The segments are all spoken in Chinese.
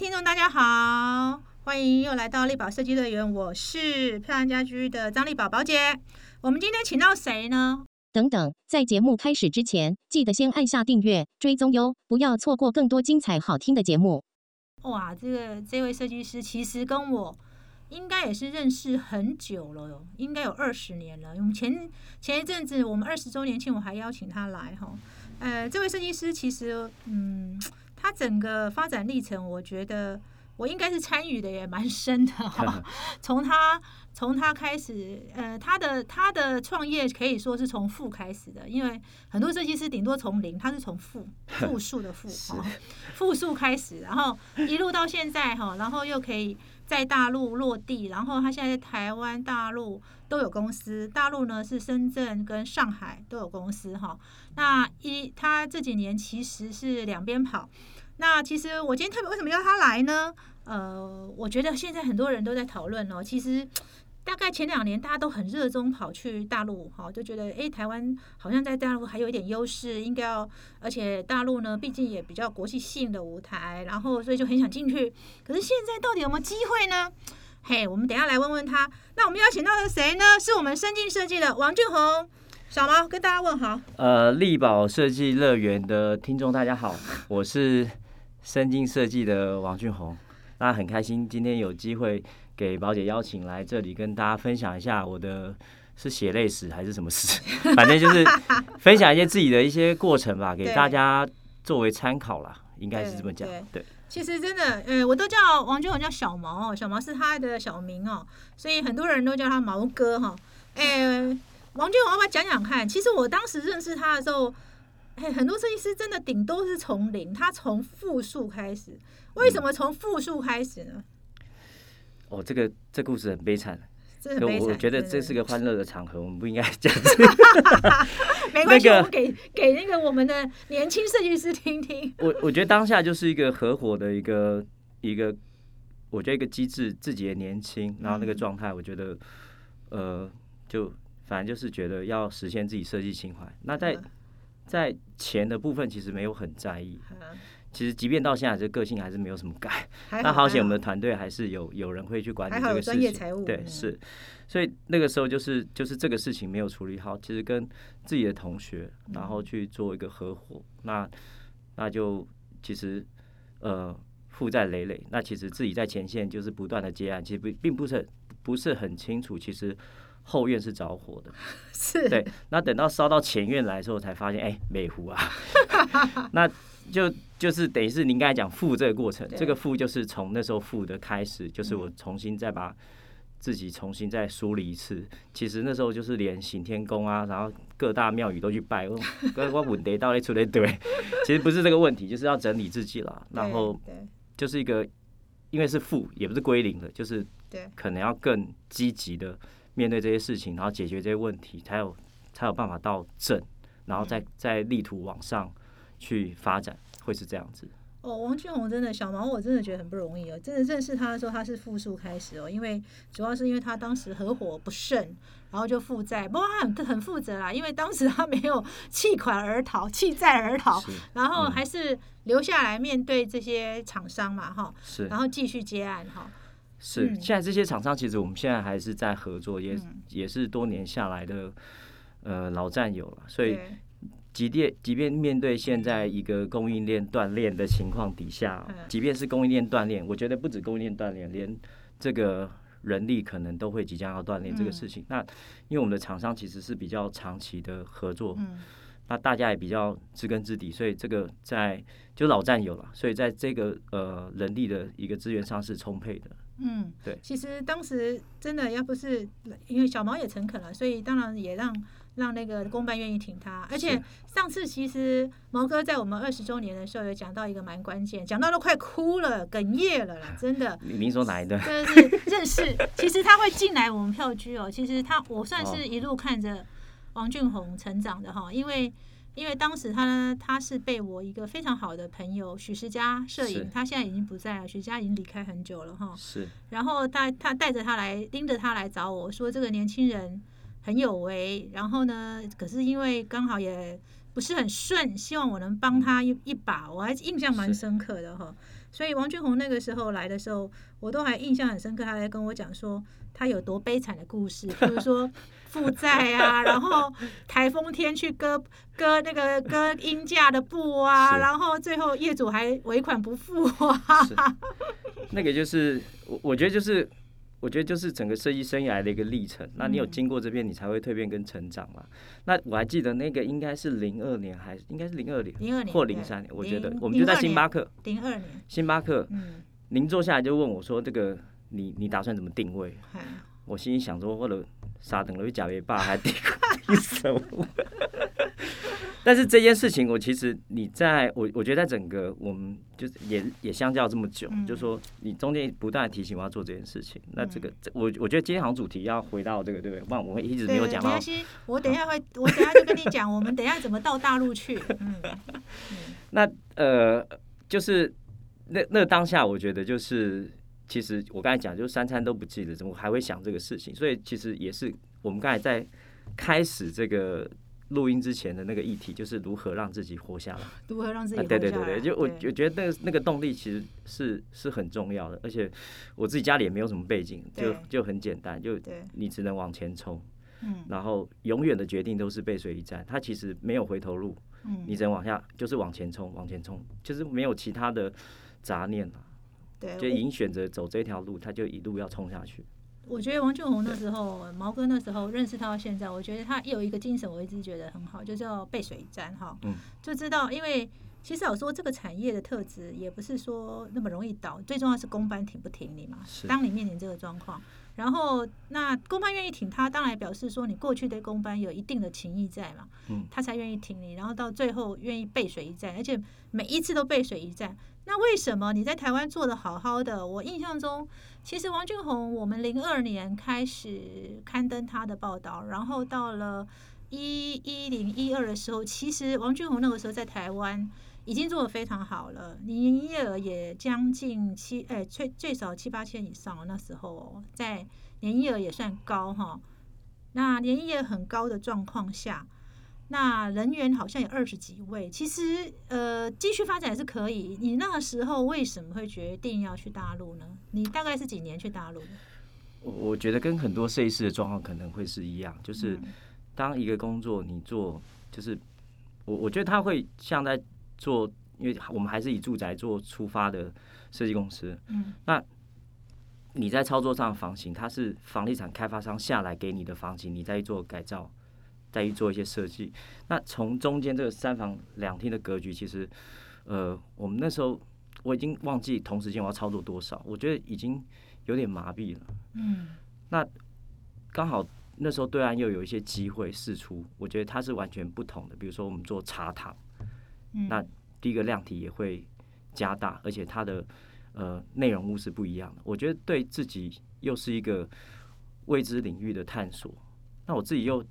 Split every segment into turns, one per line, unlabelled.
听众大家好，欢迎又来到力宝设计乐园，我是漂亮家居的张丽宝宝姐。我们今天请到谁呢？
等等，在节目开始之前，记得先按下订阅、追踪哟，不要错过更多精彩好听的节目。
哇，这个这位设计师其实跟我应该也是认识很久了哟，应该有二十年了。我们前前一阵子我们二十周年庆，我还邀请他来哈。呃，这位设计师其实，嗯。他整个发展历程，我觉得我应该是参与的也蛮深的哈。从他从他开始，呃，他的他的创业可以说是从负开始的，因为很多设计师顶多从零，他是从负 负数的负哈，负数开始，然后一路到现在哈，然后又可以在大陆落地，然后他现在在台湾、大陆都有公司，大陆呢是深圳跟上海都有公司哈。那一他这几年其实是两边跑。那其实我今天特别为什么要他来呢？呃，我觉得现在很多人都在讨论哦。其实大概前两年大家都很热衷跑去大陆，哈，就觉得哎，台湾好像在大陆还有一点优势，应该要，而且大陆呢，毕竟也比较国际性的舞台，然后所以就很想进去。可是现在到底有没有机会呢？嘿，我们等下来问问他。那我们邀请到的谁呢？是我们深进设计的王俊宏。小毛跟大家问好。
呃，力宝设计乐园的听众大家好，我是深金设计的王俊宏。那很开心今天有机会给宝姐邀请来这里跟大家分享一下我的是血泪史还是什么史，反正就是分享一些自己的一些过程吧，给大家作为参考啦，应该是这么讲。对，
其实真的，呃，我都叫王俊宏叫小毛哦，小毛是他的小名哦，所以很多人都叫他毛哥哈，哎。王俊宏，要不要讲讲看？其实我当时认识他的时候，哎，很多设计师真的顶都是从零，他从负数开始。为什么从负数开始呢？
哦，这个这故事很悲惨，
我
我觉得这是个欢乐的场合，我们不应该讲。
没关系，我们给给那个我们的年轻设计师听听。
我我觉得当下就是一个合伙的一个一个，我觉得一个机制，自己也年轻，然后那个状态，我觉得呃就。反正就是觉得要实现自己设计情怀。那在在钱的部分，其实没有很在意。其实即便到现在，这个性还是没有什么改。那好险，我们的团队还是有有人会去管理这个事情。对，是。所以那个时候就是就是这个事情没有处理好，其实跟自己的同学，然后去做一个合伙。那那就其实呃负债累累。那其实自己在前线就是不断的接案，其实并并不是不是很清楚。其实。后院是着火的，
是
对。那等到烧到前院来的时候，才发现，哎，美湖啊，那就就是等于是您刚才讲富这个过程，这个富就是从那时候富的开始，就是我重新再把自己重新再梳理一次。其实那时候就是连行天宫啊，然后各大庙宇都去拜，我 我稳得到一出来对。其实不是这个问题，就是要整理自己了。然后就是一个，因为是负，也不是归零的，就是可能要更积极的。面对这些事情，然后解决这些问题，才有才有办法到正，然后再再力图往上去发展，会是这样子。
哦，王俊宏真的小毛，我真的觉得很不容易哦。真的认识他的时候，他是负数开始哦，因为主要是因为他当时合伙不慎，然后就负债。不过他很很负责啦，因为当时他没有弃款而逃，弃债而逃，然后还是留下来面对这些厂商嘛，哈，
是，
然后继续接案哈。
是，现在这些厂商其实我们现在还是在合作，也也是多年下来的呃老战友了。所以，即便即便面对现在一个供应链断裂的情况底下，即便是供应链断裂，我觉得不止供应链断裂，连这个人力可能都会即将要断裂这个事情。那因为我们的厂商其实是比较长期的合作，那大家也比较知根知底，所以这个在就老战友了，所以在这个呃人力的一个资源上是充沛的。
嗯，
对，
其实当时真的要不是因为小毛也诚恳了，所以当然也让让那个公办愿意挺他。而且上次其实毛哥在我们二十周年的时候有讲到一个蛮关键，讲到都快哭了，哽咽了啦，真的。
您说哪一段？
就是认识，其实他会进来我们票居哦。其实他我算是一路看着王俊宏成长的哈，因为。因为当时他呢他是被我一个非常好的朋友许世佳摄影，他现在已经不在了，许佳已经离开很久了哈。
是。
然后他他带着他来拎着他来找我说这个年轻人很有为，然后呢，可是因为刚好也不是很顺，希望我能帮他一一把，我还印象蛮深刻的哈。所以王俊宏那个时候来的时候，我都还印象很深刻，他还跟我讲说他有多悲惨的故事，比如说 负债啊，然后台风天去割割那个割鹰架的布啊，然后最后业主还尾款不付啊，
那个就是我我觉得就是我觉得就是整个设计生涯的一个历程。那你有
嗯
经过这边，你才会蜕变跟成长嘛。那我还记得那个应该是零二年，还应该是零二年
零二年
或零三年，我觉得我们就在星巴克，
零二年，
星巴克，
嗯，
您坐下来就问我说：“这个你你打算怎么定位
嗨？”
我心里想说，或者傻等了一假别爸还 定定什么？但是这件事情，我其实你在我我觉得在整个我们就是也也相较这么久，
嗯
就说你中间不断提醒我要做这件事情。那这个
嗯
这我我觉得今天好像主题要回到这个对不对？不然我会一直没有，讲到
没关。系，我等一下会，我等一下就跟你讲，我们等一下怎么到大陆去，嗯，
那呃，就是那那当下，我觉得就是其实我刚才讲，就是三餐都不记得，怎么还会想这个事情？所以其实也是我们刚才在开始这个录音之前的那个议题，就是如何让自己活下来。
如何让自己
啊，
活下来？
对对对对，就我我觉得那个那个动力其实是是很重要的，而且我自己家里也没有什么背景，就就很简单，就，你只能往前冲，
嗯
然后永远的决定都是背水一战，它其实没有回头路，
嗯，
你只能往下，就是往前冲，往前冲，就是没有其他的杂念了，
对，
就已经选择走这条路，他就一路要冲下去。
我觉得王俊宏那时候，毛哥那时候认识他到现在，我觉得他有一个精神，我一直觉得很好，就是要背水一战哈。
嗯，
就知道，因为其实我说这个产业的特质也不是说那么容易倒，最重要是公班挺不挺你嘛。
是
当你面临这个状况，然后那公班愿意挺他，当然表示说你过去对公班有一定的情谊在嘛，
嗯
他才愿意挺你，然后到最后愿意背水一战，而且每一次都背水一战。那为什么你在台湾做的好好的？我印象中，其实王俊宏，我们零二年开始刊登他的报道，然后到了一一零一二的时候，其实王俊宏那个时候在台湾已经做的非常好了，你营业额也将近七，哎，最最少七八千以上哦。那时候哦在年营业额也算高哈。那年营业额很高的状况下，那人员好像有二十几位，其实呃继续发展是可以。你那个时候为什么会决定要去大陆呢？你大概是几年去大陆？
我我觉得跟很多设计师的状况可能会是一样，就是
嗯
当一个工作你做，就是我我觉得他会像在做，因为我们还是以住宅做出发的设计公司，
嗯那
你在操作上的房型，它是房地产开发商下来给你的房型，你再去做改造，再去做一些设计。那从中间这个三房两厅的格局，其实，呃，我们那时候我已经忘记同时间我要操作多少，我觉得已经有点麻痹了。
嗯那
刚好那时候对岸又有一些机会试出，我觉得它是完全不同的。比如说我们做茶堂，那第一个量体也会加大，而且它的呃内容物是不一样的。我觉得对自己又是一个未知领域的探索。那我自己又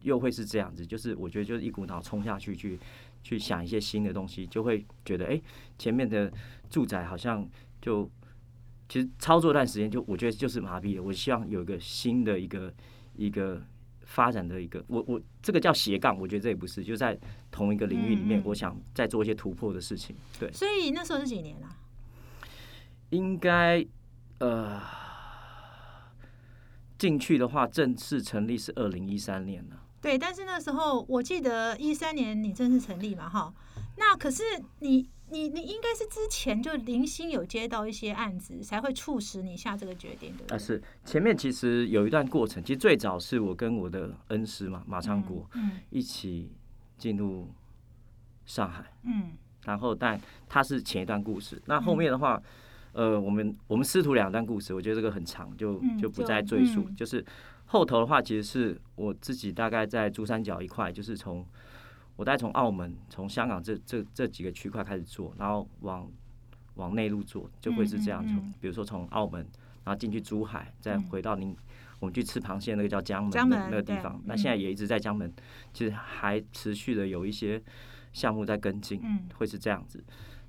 又会是这样子，就是我觉得就是一股脑冲下去，去去想一些新的东西，就会觉得哎、诶前面的住宅好像就其实操作一段时间就我觉得就是麻痹了。我希望有一个新的一个一个。发展的一个，我我这个叫斜杠，我觉得这也不是，就在同一个领域里面，我想再做一些突破的事情。对，
所以那时候是几年啊？
应该呃进去的话，正式成立是二零一三年了。
对，但是那时候我记得一三年你正式成立嘛，哈。那可是你你你应该是之前就零星有接到一些案子，才会促使你下这个决定，对不对？
啊，是。前面其实有一段过程，其实最早是我跟我的恩师嘛马昌国
嗯
一起进入上海，
嗯。
然后但他是前一段故事，那后面的话，呃，我们我们师徒两段故事，我觉得这个很长，就
嗯
就不再赘述。
嗯
就是后头的话，其实是我自己大概在珠三角一块，就是从我大概从澳门、从香港这这这几个区块开始做，然后往往内陆做，就会是这样。从、
嗯嗯嗯
比如说从澳门，然后进去珠海，再
嗯
回到您。我们去吃螃蟹，那个叫江门那那个地方，那
嗯
现在也一直在江门，其实还持续的有一些项目在跟进。
嗯
会是这样子。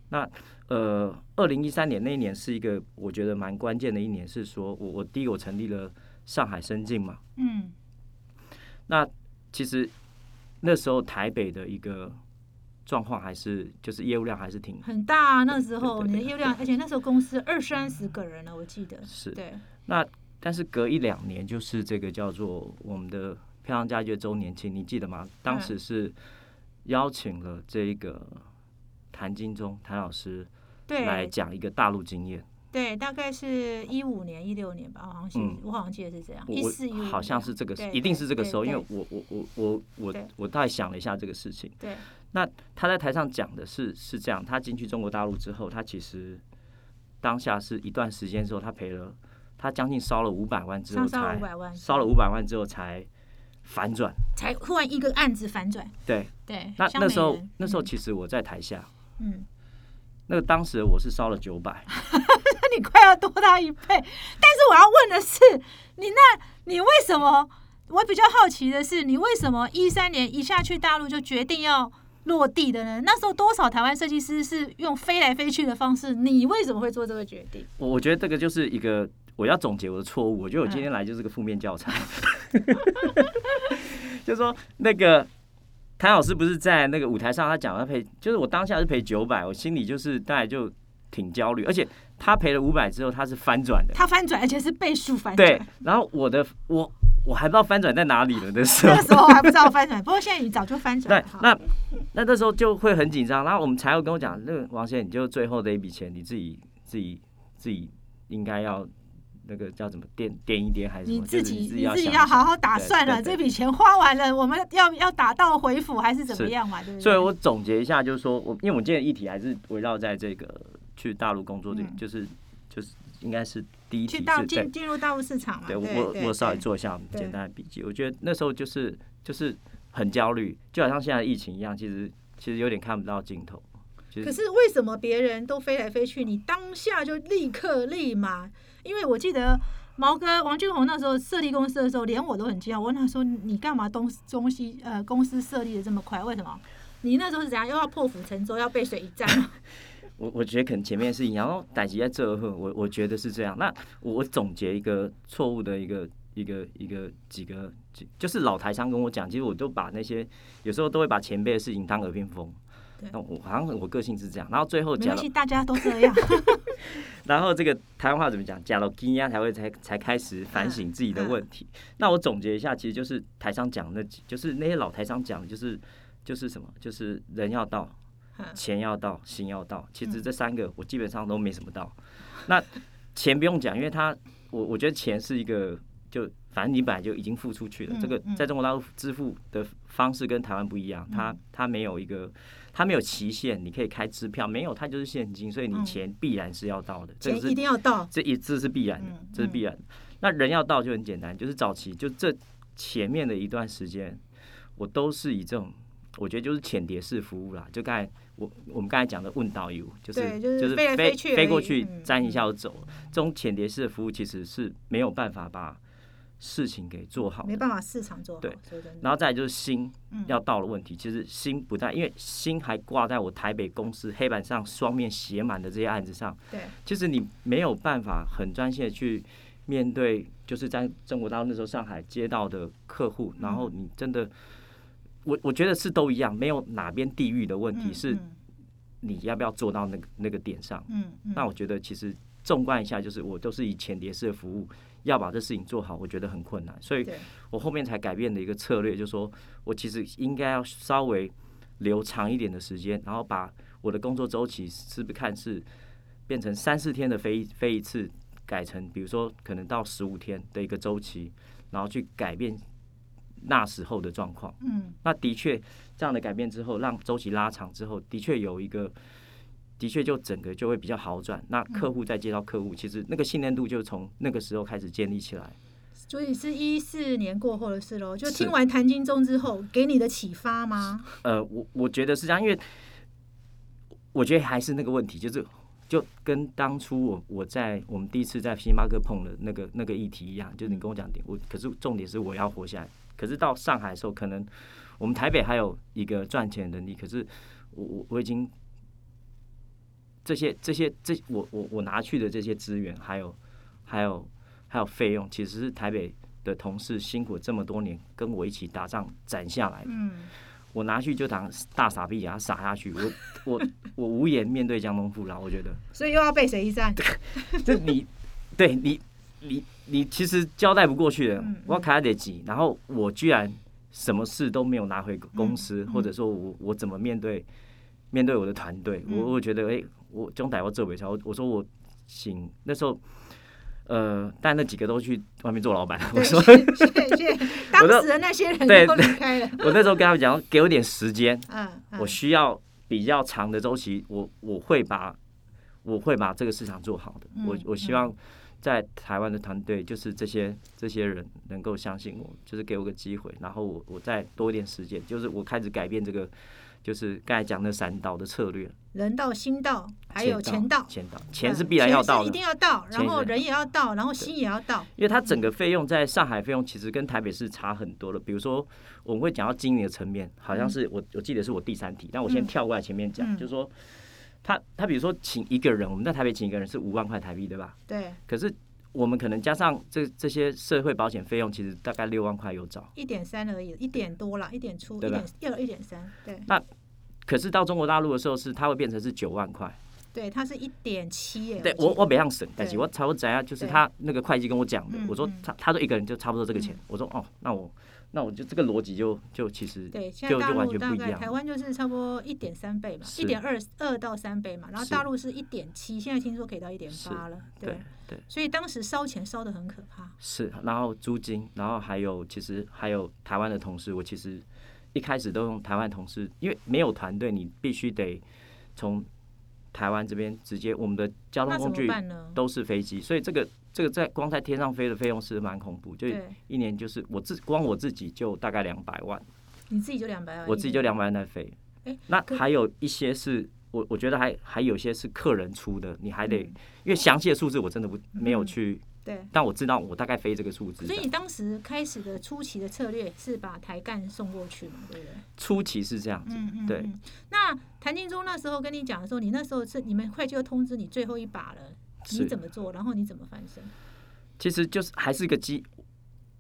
那呃，二零一三年那一年是一个我觉得蛮关键的一年，是说我我第一个我成立了上海深境嘛。
嗯
那其实那时候台北的一个状况还是就是业务量还是挺
很大啊，那时候
对对对
你的业务量，而且那时候公司二三十个人了，我记得。
是
对，
那但是隔一两年就是这个叫做我们的漂亮家具的周年庆，你记得吗？当时是邀请了这一个谭金忠谭老师来，讲一个大陆经验。
对，大概是一五年、一六年吧，好像是，
嗯
我好像记得是这样，
我
一四一五，
好像是这个
对，
一定是这个时候，因为我我我我我我大概想了一下这个事情。
对
那他在台上讲的是是这样，他进去中国大陆之后，他其实当下是一段时间之后，他赔了他将近烧了五百万之后才烧了五百万之后才反转。
才忽然一个案子反转，
对，
对，
那那时候那时候
嗯
其实我在台下，
嗯，
那个当时我是烧了九百，
那你快要多他一倍。但是我要问的是，你那你为什么？我比较好奇的是，你为什么一三年一下去大陆就决定要落地的呢？那时候多少台湾设计师是用飞来飞去的方式，你为什么会做这个决定？
我我觉得这个就是一个我要总结我的错误。我觉得我今天
嗯
来就是个负面教材，就说那个谭老师不是在那个舞台上他讲他赔，就是我当下是赔九百，我心里就是大概就挺焦虑，而且他赔了五百之后他是翻转的，
他翻转，而且是倍数翻转对。，
然后我的我我还不知道翻转在哪里了那时候
那个，时候还不知道翻转，不过现在你早就翻转
对
了。，好
那那那时候就会很紧张。然后我们财务跟我讲，那个王先生，你就最后的一笔钱，你自己自己自己应该要那个叫怎么垫垫一垫还是？
你自己你自己
要
好好打算了，
对对
这笔钱花完了，我们要要打道回府还是怎么
是
样嘛？对不对？
所以我总结一下，就是说我因为我今天的议题还是围绕在这个去大陆工作这个，
嗯
就是就是应该是第一题
去到
是
进进入大陆市场嘛？
对，我我稍微
对
做一下简单的笔记。我觉得那时候就是就是很焦虑，就好像现在的疫情一样，其实其实有点看不到尽头。
可是为什么别人都飞来飞去，你当下就立刻立马？因为我记得毛哥王俊宏那时候设立公司的时候，连我都很惊讶。我问他说：“你干嘛东东西呃公司设立的这么快？为什么？你那时候是怎样？又要破釜沉舟，要背水一战吗？
我我觉得可能前面是一样，然后逮级在这呵，我我觉得是这样。那我我总结一个错误的一个一个一个几个，几就是老台商跟我讲，其实我都把那些有时候都会把前辈的事情当耳边风
对。
那我好像我个性是这样，然后最后讲
大家都这样。
然后这个台湾话怎么讲？假了金呀才会才才开始反省自己的问题。那我总结一下，其实就是台商讲的那几，就是那些老台商讲的，就是就是什么，就是人要到，
嗯
钱要到，心要到。其实这三个我基本上都没什么到。那钱不用讲，因为他我我觉得钱是一个就。反正你本来就已经付出去了，
嗯
这个
嗯
在中国大陆支付的方式跟台湾不一样，它它没有一个，它没有期限，你可以开支票，没有它就是现金，所以你
嗯
钱必然是要到的，这个是
一定要到。
这一这是必然的
嗯，
这是必然的。那人要到就很简单，就是早期就这前面的一段时间，我都是以这种，我觉得就是浅碟式服务啦。就刚才我我们刚才讲的问导游，就是
就是
是
飞来
飞
飞去
飞过去
嗯
沾一下就走了。这种浅碟式的服务其实是没有办法把事情给做好
没办法市场做好，
对。然后再来就是心
嗯
要到了问题，其实心不在，因为心还挂在我台北公司黑板上双面写满的这些案子上。
对，
其实你没有办法很专心的去面对，就是在中国大陆那时候上海接到的客户，然后你真的，我我觉得是都一样，没有哪边地域的问题，
嗯
是
嗯。
你要不要做到那个那个点上。
嗯嗯。
那我觉得其实纵观一下，就是我都是以前碟式的服务，要把这事情做好，我觉得很困难，所以我后面才改变的一个策略，就是说我其实应该要稍微留长一点的时间，然后把我的工作周期是不是看是变成三四天的飞飞一次，改成比如说可能到十五天的一个周期，然后去改变那时候的状况。
嗯
那的确这样的改变之后，让周期拉长之后，的确有一个。的确，就整个就会比较好转。那客户再接到客户，其实那个信任度就从那个时候开始建立起来。
所以是一四年过后的事喽。就听完谭金忠之后，给你的启发吗？
呃，我我觉得是这样，因为我觉得还是那个问题，就是就跟当初我我在我们第一次在星巴克碰的那个那个议题一样，就是你跟我讲点，我可是重点是我要活下来。可是到上海的时候，可能我们台北还有一个赚钱能力，可是我我我已经这些这些这我我我拿去的这些资源，还有还有还有费用，其实是台北的同事辛苦这么多年跟我一起打仗攒下来的。
嗯
我拿去就当大傻逼给他撒下去，我我 我无颜面对江东父老，我觉得
所以又要背水一战。
这你对你你你其实交代不过去的
嗯，
我卡得急，然后我居然什么事都没有拿回公司，
嗯
或者说我我怎么面对面对我的团队，
嗯
我我觉得哎、我中台我这尾我我说我行，那时候。呃，但那几个都去外面做老板。我
对，
说，
当时的那些人
对
都离开了。
我那时候跟他们讲，给我点时间，
嗯，嗯
我需要比较长的周期，我我会把我会把这个市场做好的。我
嗯
我希望在台湾的团队，就是这些这些人能够相信我，就是给我个机会，然后我我再多一点时间，就是我开始改变这个，就是刚才讲的散导的策略，
人到心到，还有钱到，
钱到，钱是
嗯
必然要到的
钱是一定。要到，然后人也要到，然后心也要到。
因为它整个费用在上海费用其实跟台北是差很多的。比如说，我们会讲到经营的层面，好像是我我记得是我第三题，但我先
嗯
跳过来前面讲，
嗯
就是说，他他比如说请一个人，我们在台北请一个人是五万块台币，对吧？
对，
可是我们可能加上这这些社会保险费用，其实大概六万块有找。
一点三而已，一点多啦，一点出，一点要有一点三，对那
可是到中国大陆的时候是，它会变成是九万块。
对，它是一点七耶。
对我我北上省，但是
对
我差不多怎样，就是他那个会计跟我讲的
嗯，
我说
嗯
他他说一个人就差不多这个钱
嗯，
我说哦，那我那我就这个逻辑就就其实
对，现在大陆大概台湾就是差不多一点三倍嘛，
是
一点二二到三倍嘛，然后大陆是一点七，现在听说可以到一点八了，
对对。
所以当时烧钱烧的很可怕。
是，然后租金，然后还有其实还有台湾的同事，我其实一开始都用台湾同事，因为没有团队，你必须得从台湾这边直接我们的交通工具？都是飞机，所以这个这个在光在天上飞的费用是蛮恐怖，就，一年就是我自光我自己就大概两百万，
你自己就两百万，
我自己就两百万在飞
哎，
那还有一些是。我我觉得还还有些是客人出的，你还得，
嗯
因为详细的数字我真的不没有
嗯
去，
对。
但我知道我大概飞这个数字。
所以你当时开始的初期的策略是把台干送过去嘛，对不对？
初期是这样子，
嗯嗯。
对
嗯。那谭金忠那时候跟你讲的时候，你那时候是你们会计又通知你最后一把了，你怎么做？然后你怎么翻身？
其实就是还是一个机，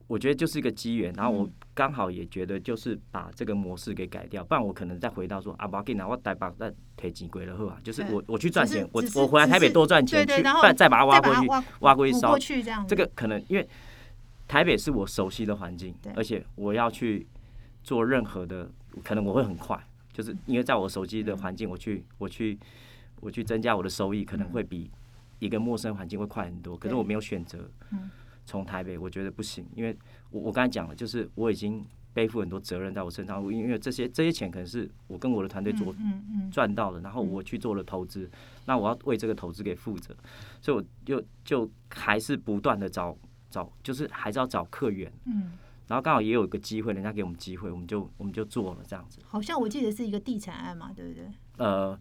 我觉得就是一个机缘。然后我
嗯
刚好也觉得就是把这个模式给改掉，不然我可能再回到说啊，不要紧啊，我带把再提钱归了后啊，就是我我去赚钱，我我回来台北多赚钱，去
对对然后
不然再把它挖过去，
挖
挖过去烧。
去这样。
这个可能因为台北是我熟悉的环境，而且我要去做任何的，可能我会很快，就是因为在我熟悉的环境，我去我去我去增加我的收益，可能会比一个陌生环境会快很多。可是我没有选择
嗯。
从台北，我觉得不行，因为我我刚才讲了，就是我已经背负很多责任在我身上，因为这些这些钱可能是我跟我的团队做
嗯嗯。
赚到的，然后
嗯。
我去做了投资，那我要为这个投资给负责，所以我就就还是不断的找找，就是还是要找客源，
嗯，
然后刚好也有一个机会，人家给我们机会，我们就我们就做了这样子，
好像我记得是一个地产案嘛，对不对？
呃，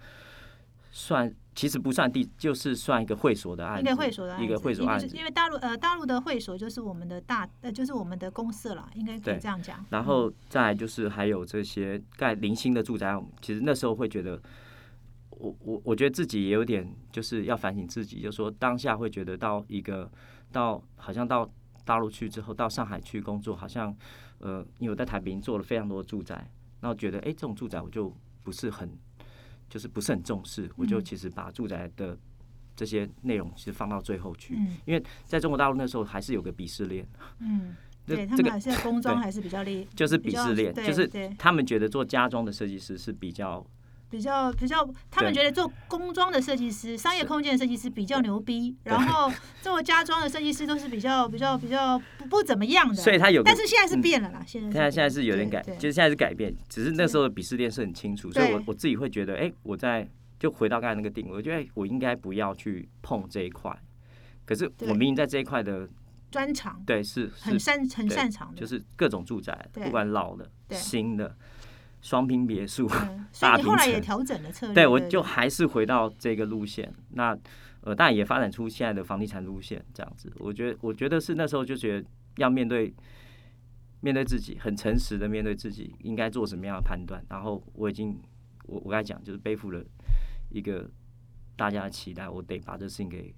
算其实不算地，就是算一个会所的案子，
一个会所的案子，
一个会所案子
因为大陆呃大陆的会所就是我们的大呃就是我们的公社了，应该可以这样讲。
然后再就是还有这些盖零星的住宅案，其实那时候会觉得。我我我觉得自己也有点就是要反省自己，就说当下会觉得到一个到好像到大陆去之后，到上海去工作，好像呃，因为我在台北做了非常多的住宅，然后觉得哎、诶这种住宅我就不是很就是不是很重视，我就
嗯。
其实把住宅的这些内容其实放到最后去，
嗯。
因为在中国大陆那时候还是有个鄙视链，
嗯，
这这个
对他们还是在工装还是比较厉，
就是鄙视链，就是他们觉得做家装的设计师是比较
比较比较，他们
对
觉得做工装的设计师、商业空间的设计师比较牛逼，然后做家装的设计师都是比较比较比较不不怎么样的。
所以他有
但是现在是
嗯
变了啦，现在
现在现在是有点改，就是现在是改变，只是那时候的鄙视链是很清楚，所以我我自己会觉得，哎、我在就回到刚才那个定位，我觉得我应该不要去碰这一块。可是
对
我明明在这一块的，
专长
对，是是，
很擅很擅长的，
就是各种住宅，不管老的、新的、双拼别墅，
嗯 所以你
大平层
后来也调整了策略。
对我就还是回到这个路线。那呃，但也发展出现在的房地产路线这样子。我觉得，我觉得是那时候就觉得要面对面对自己，很诚实的面对自己应该做什么样的判断。然后我已经，我我刚才讲，就是背负了一个大家的期待，我得把这事情给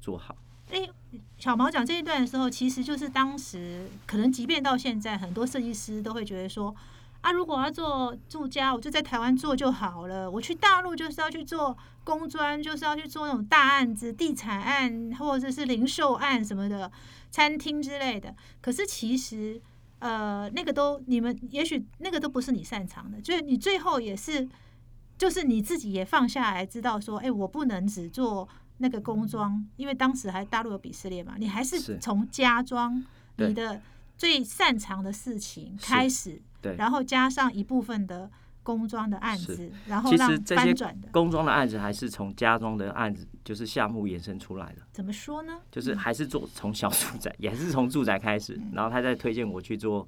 做好。
哎，小毛讲这一段的时候，其实就是当时可能即便到现在，很多设计师都会觉得说，啊，如果要做住家，我就在台湾做就好了。我去大陆就是要去做工专，就是要去做那种大案子、地产案或者是零售案什么的，餐厅之类的。可是其实，呃，那个都你们也许那个都不是你擅长的，就是你最后也是，就是你自己也放下来，知道说，哎、我不能只做那个工装，因为当时还大陆有鄙视链嘛，你还是
是
从家装你的最擅长的事情开始。
对，
然后加上一部分的工装的案子，然后
其实
让
这些
翻转的，
工装的案子还是从家装的案子，就是项目延伸出来的，
怎么说呢？
就是还是做从小住宅，也是从住宅开始，然后他再推荐我去做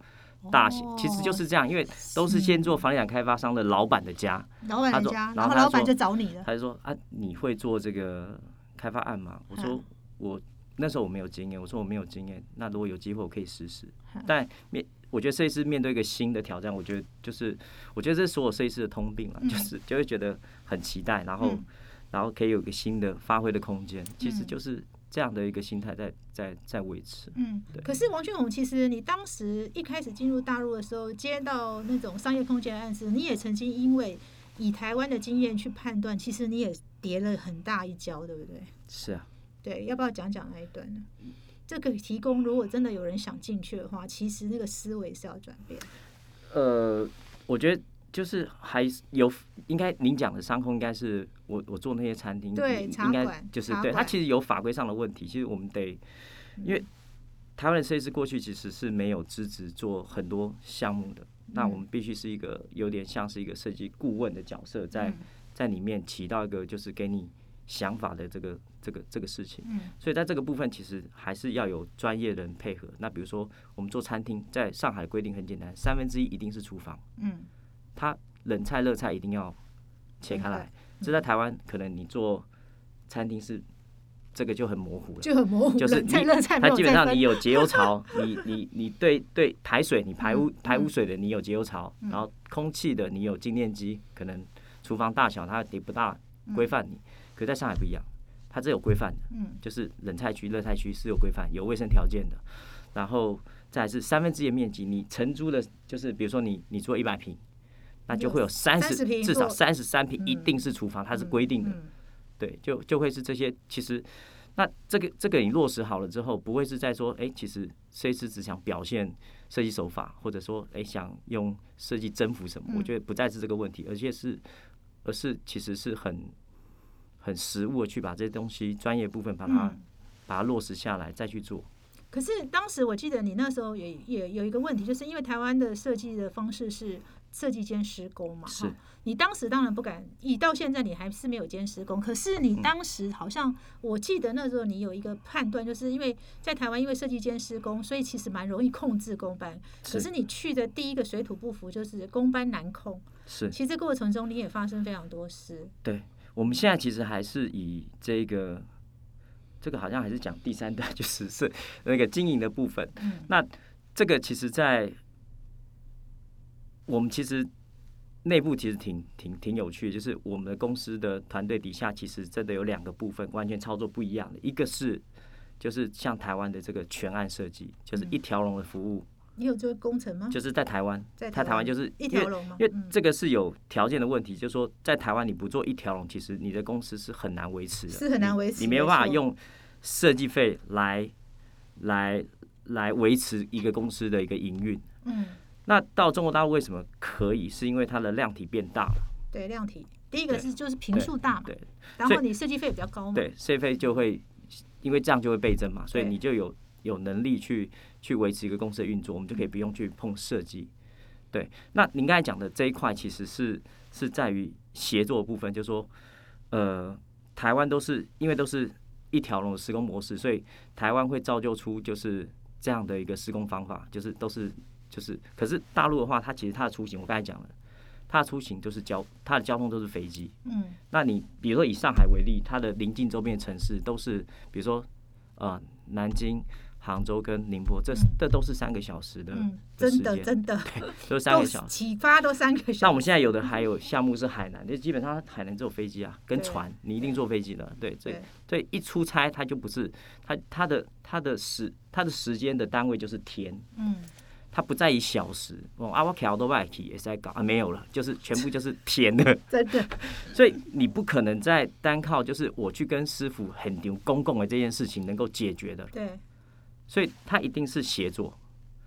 大型，其实就是这样，因为都是先做房地产开发商的老板的家，
老板的家，
然后
老板就找你了。
他就说啊，你会做这个开发案吗？我说
嗯
我那时候我没有经验，我说我没有经验，那如果有机会我可以试试
嗯。
但面我觉得设计师面对一个新的挑战，我觉得就是我觉得这是所有设计师的通病了，
嗯
就是就会觉得很期待，然后
嗯
然后可以有一个新的发挥的空间，其实
嗯
就是这样的一个心态在在在维持。
嗯
对，
可是王俊宏，其实你当时一开始进入大陆的时候，接到那种商业空间的案子，你也曾经因为以台湾的经验去判断，其实你也跌了很大一跤，对不对？
是啊，
对，要不要讲讲那一段呢？这个提供，如果真的有人想进去的话，其实那个思维是要转变。
呃，我觉得就是还是有应该您讲的商空应该是我我做那些餐厅，
对
应应该就是对它其实有法规上的问题，其实我们得因为台湾的设计师过去其实是没有资质做很多项目的，那我们必须是一个有点像是一个设计顾问的角色，在
嗯
在里面起到一个就是给你想法的这个这个这个事情。
嗯
所以在这个部分，其实还是要有专业人配合。那比如说，我们做餐厅，在上海规定很简单，三分之一一定是厨房，
嗯，
它冷菜热菜一定要切开来。这在台湾可能你做餐厅是这个就很模糊了。
就很模糊，
就是你它基本上你有节油槽，你你你对对排水，你排污
嗯
排污水的你有节油槽，然后空气的你有静电机，可能厨房大小它也不大规范你，可在上海不一样，它这有规范的，
嗯
就是冷菜区、热菜区是有规范、有卫生条件的，然后再是三分之一的面积，你承租的，就是比如说你你做一百平，那就会有三十
平
至少三十三平一
嗯
定是厨房，它是规定的，
嗯
对，就就会是这些。其实，那这个这个你落实好了之后，不会是在说，哎、其实设计师只想表现设计手法，或者说，哎、想用设计征服什么？我
嗯
觉得不再是这个问题，而且是，而是其实是很很实务的去把这些东西专业部分把它、
嗯
把它落实下来，再去做。
可是当时我记得你那时候也也有一个问题，就是因为台湾的设计的方式是设计兼施工嘛，
是
哈你当时当然不敢，以到现在你还是没有兼施工，可是你
嗯
当时好像我记得那时候你有一个判断，就是因为在台湾因为设计兼施工，所以其实蛮容易控制工班。可是你去的第一个水土不服，就是工班难控。
是
其实这过程中你也发生非常多事，
对，我们现在其实还是以这个。这个好像还是讲第三代，就是是那个经营的部分。
嗯
那这个其实，在我们其实内部其实挺挺挺有趣的，就是我们的公司的团队底下，其实真的有两个部分完全操作不一样的，一个是就是像台湾的这个全案设计，就是一条龙的服务，
你有做工程吗？
就是在台湾，
在
在台湾就是
一条龙吗？
因为
嗯
这个是有条件的问题，就是说在台湾你不做一条龙，其实你的公司是很难维持的，
是很难维持
你你没有办法用设计费来来来维持一个公司的一个营运。
嗯，
那到中国大陆为什么可以？是因为它的量体变大了，
对量体，第一个是就是平数大嘛，
对
然后你设计费比较高嘛，
对，设计费就会因为这样就会倍增嘛，所以你就有有能力去去维持一个公司的运作，我们就可以不用去碰设计。对，那您刚才讲的这一块其实是是在于协作的部分，就是说，呃，台湾都是因为都是一条龙的施工模式，所以台湾会造就出就是这样的一个施工方法，就是都是就是，可是大陆的话，它其实它的出行，我刚才讲了，它的出行就是交它的交通都是飞机，
嗯
那你比如说以上海为例，它的邻近周边的城市都是，比如说呃南京、杭州跟宁波，这
嗯。
这都是三个小时的
嗯，
的
真的
间，
真的。
都是三个小时。
启发都三个小时。
那我们现在有的还有项目是海南，就基本上海南只有飞机啊，跟船，你一定坐飞机的，对，所以
对。
所以一出差他就不是他他的他的时他的时间的单位就是天，
嗯。
它不在于小时。哦，啊，我调都外体也是在搞啊，没有了，就是全部就是天的，
真的，
所以你不可能在单靠就是我去跟师傅很牛公共的这件事情能够解决的，
对，
所以它一定是协作。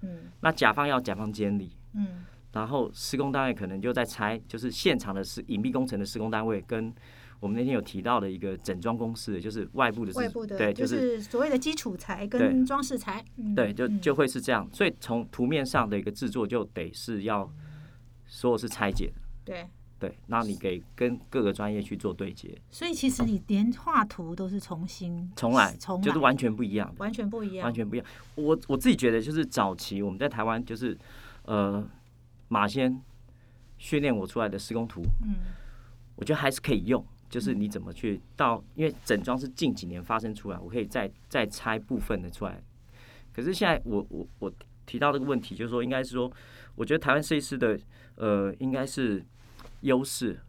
嗯。
那甲方要甲方监理，
嗯。
然后施工单位可能就在拆，就是现场的施隐蔽工程的施工单位跟我们那天有提到的一个整装公司，就是外部的是
外部的
对，
就
就是
是所谓的基础材跟装饰材，嗯
对，就
嗯。
就会是这样。所以从图面上的一个制作就得是要所有是拆解的，
对，
对，那你给跟各个专业去做对接，
所以其实你连画图都是重新
重来
重来
就是完全不一样的。
完全不一样，
完全不一样。我我自己觉得，就是早期我们在台湾，就是呃马先训练我出来的施工图，
嗯
我觉得还是可以用。就是你怎么去到，因为整装是近几年发生出来，我可以再再拆部分的出来。可是现在我我我提到这个问题，就是说，应该是说，我觉得台湾设计师的呃，应该是优势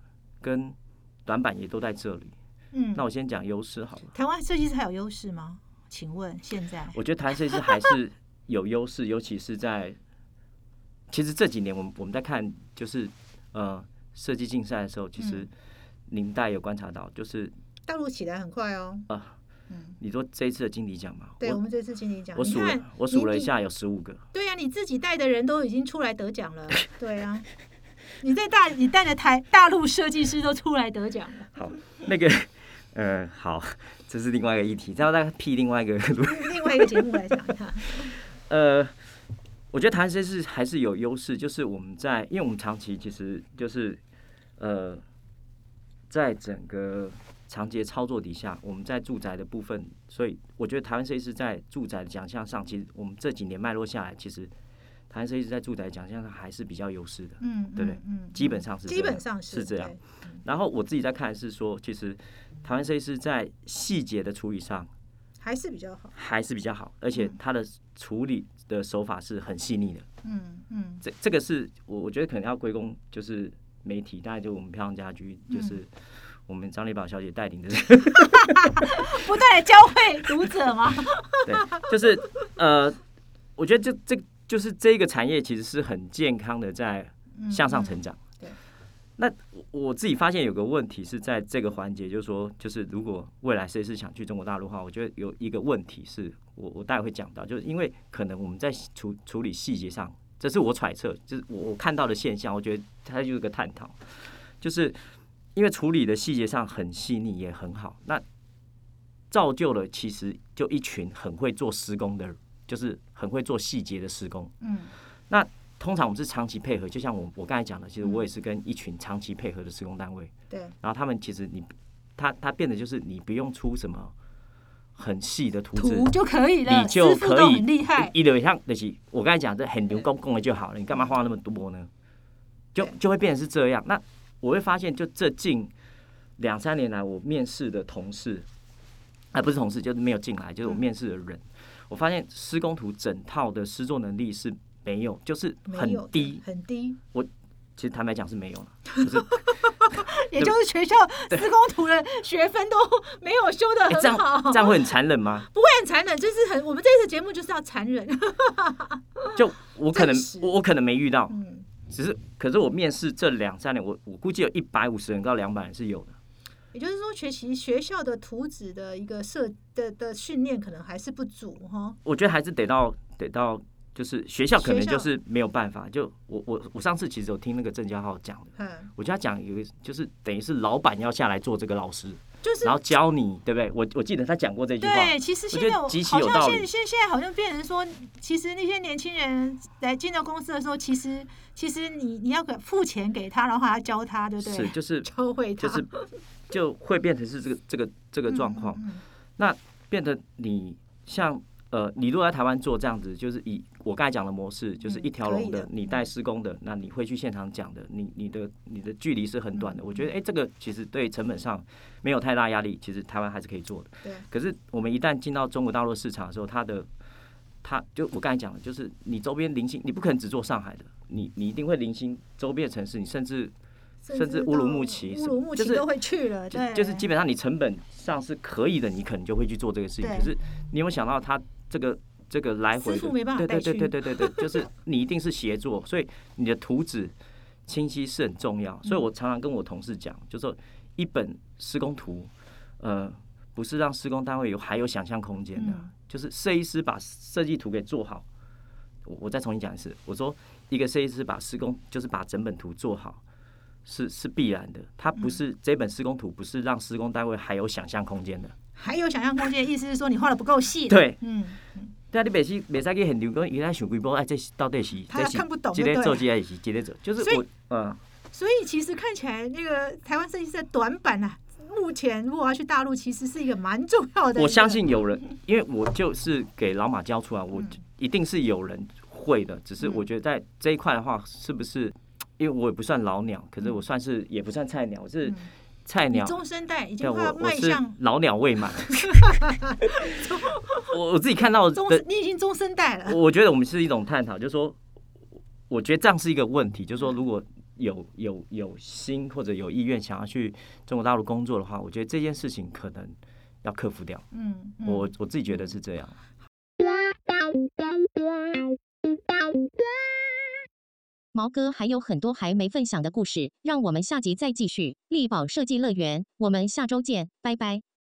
跟短板也都在这里。
嗯，
那我先讲优势好了。
台湾设计师还有优势吗？请问现在。
我觉得台湾设计师还是有优势，尤其是在其实这几年我们我们在看就是呃设计竞赛的时候，其实
嗯。
您大有观察到，就是
大陆起来很快哦，啊，嗯。
你说这一次的金理奖嘛，
对我们这次经理奖，
我数了我数了一下有十五个，
对呀、你自己带的人都已经出来得奖了，对呀、你在大你带着台大陆设计师都出来得奖了，
好那个呃好，这是另外一个议题，再再辟另外一个 路
另外一个节目来讲一下，
呃，我觉得台湾设计师还是有优势，就是我们在，因为我们长期其实就是呃，在整个长节操作底下，我们在住宅的部分，所以我觉得台湾设计师在住宅的奖项上，其实我们这几年脉络下来，其实台湾设计师在住宅奖项上还是比较优势的，
嗯，
对不对？基本上是这
基本上是
是这样。然后我自己在看是说，其实台湾设计师在细节的处理上
还是比较好，
还是比较好，而且他的处理的手法是很细腻的。
嗯嗯。
这这个是我我觉得可能要归功就是媒体，大概就我们漂亮家居，
嗯
就是我们张丽宝小姐带领的，
不断的教会读者吗？
对，就是呃，我觉得这这就是这个产业其实是很健康的在向上成长。
嗯对
那我我自己发现有个问题是在这个环节，就是说，就是如果未来谁是想去中国大陆的话，我觉得有一个问题是我我待会会讲到，就是因为可能我们在处处理细节上，这是我揣测，就是我我看到的现象，我觉得它就是个探讨，就是因为处理的细节上很细腻也很好，那造就了其实就一群很会做施工的，就是很会做细节的施工。
嗯。
那通常我们是长期配合，就像我我刚才讲的，其实我也是跟一群长期配合的施工单位，
对，
然后他们其实你他他变得就是你不用出什么很细的图纸，
图就可以了，
你就可以
很厉害，
一流像那些我刚才讲这很牛公共的就好了，你干嘛画那么多呢？就就会变成是这样。那我会发现，就这近两三年来，我面试的同事，啊不是同事，就是没有进来，就是我
嗯。
面试的人，我发现施工图整套的施作能力是没有，就是很低。
很低，我
其实坦白讲是没有了，就是
也就是学校 施工图的学分都没有修的很好，
样这样会很残忍吗？
不会很残忍，就是很我们这次节目就是要残忍，
就我可能我我可能没遇到，
嗯，
只是可是我面试这两三年，我我估计有一百五十人到两百人是有的。
也就是说，学习学校的图纸的一个设的的训练可能还是不足哈，
我觉得还是得到得到，就是学校可能就是没有办法。就我我我上次其实有听那个郑家浩讲的，
嗯，
我觉得他讲有一个就是等于是老板要下来做这个老师，
就是
然后教你，对不对？我我记得他讲过这句话，
对，其实现在我好像现现现在好像变成说，其实那些年轻人来进到公司的时候，其实其实你你要给付钱给他，然后还要教他，对不对？
是就是
教会他，
就是就会变成是这个这个这个状况。
嗯嗯
变得你像呃，你如果在台湾做这样子，就是以我刚才讲的模式，就是一条龙
的，
你带施工的，那你会去现场讲的，你你的你的距离是很短的。我觉得哎、诶这个其实对成本上没有太大压力，其实台湾还是可以做的。
对，
可是我们一旦进到中国大陆市场的时候，它的它就我刚才讲的，就是你周边零星，你不可能只做上海的，你你一定会零星周边的城市，你甚至甚至乌鲁木齐
乌鲁木
就是
齐都会去了，
就
对，
就是基本上你成本上是可以的，你可能就会去做这个事情。可是你有没有想到，他这个这个来回对对对对对对对，就是你一定是协作，所以你的图纸清晰是很重要。所以我常常跟我同事讲，就说一本施工图，呃，不是让施工单位有还有想象空间的，
嗯
就是设计师把设计图给做好。我我再重新讲一次，我说一个设计师把施工就是把整本图做好。是是必然的，它不是、这本施工图不是让施工单位还有想象空间的。
还有想象空间，意思是说你画的不够细。
对，
嗯，
对啊，你每次每次去现场讲，原来想规波，哎，这是到底是
他看不懂
今天做，
就对了
这个是今天做，就是我嗯，
所以其实看起来那个台湾设计师的短板啊，目前如果要去大陆，其实是一个蛮重要的。
我相，信有人，因为我就是给老马教出来，我
嗯
一定是有人会的，只是
嗯
我觉得在这一块的话，是不是？因为我也不算老鸟，可是我算是也不算菜鸟，我是菜鸟。
中生代已
对，
经快要
我我是
迈向
老鸟未满。我我自己看到的，
中你已经中生代了。
我我觉得我们是一种探讨，就是说，我觉得这样是一个问题，就是说，如果有有有心或者有意愿想要去中国大陆工作的话，我觉得这件事情可能要克服掉。
嗯，嗯
我我自己觉得是这样。
毛哥还有很多还没分享的故事，让我们下集再继续。力宝设计乐园，我们下周见，拜拜。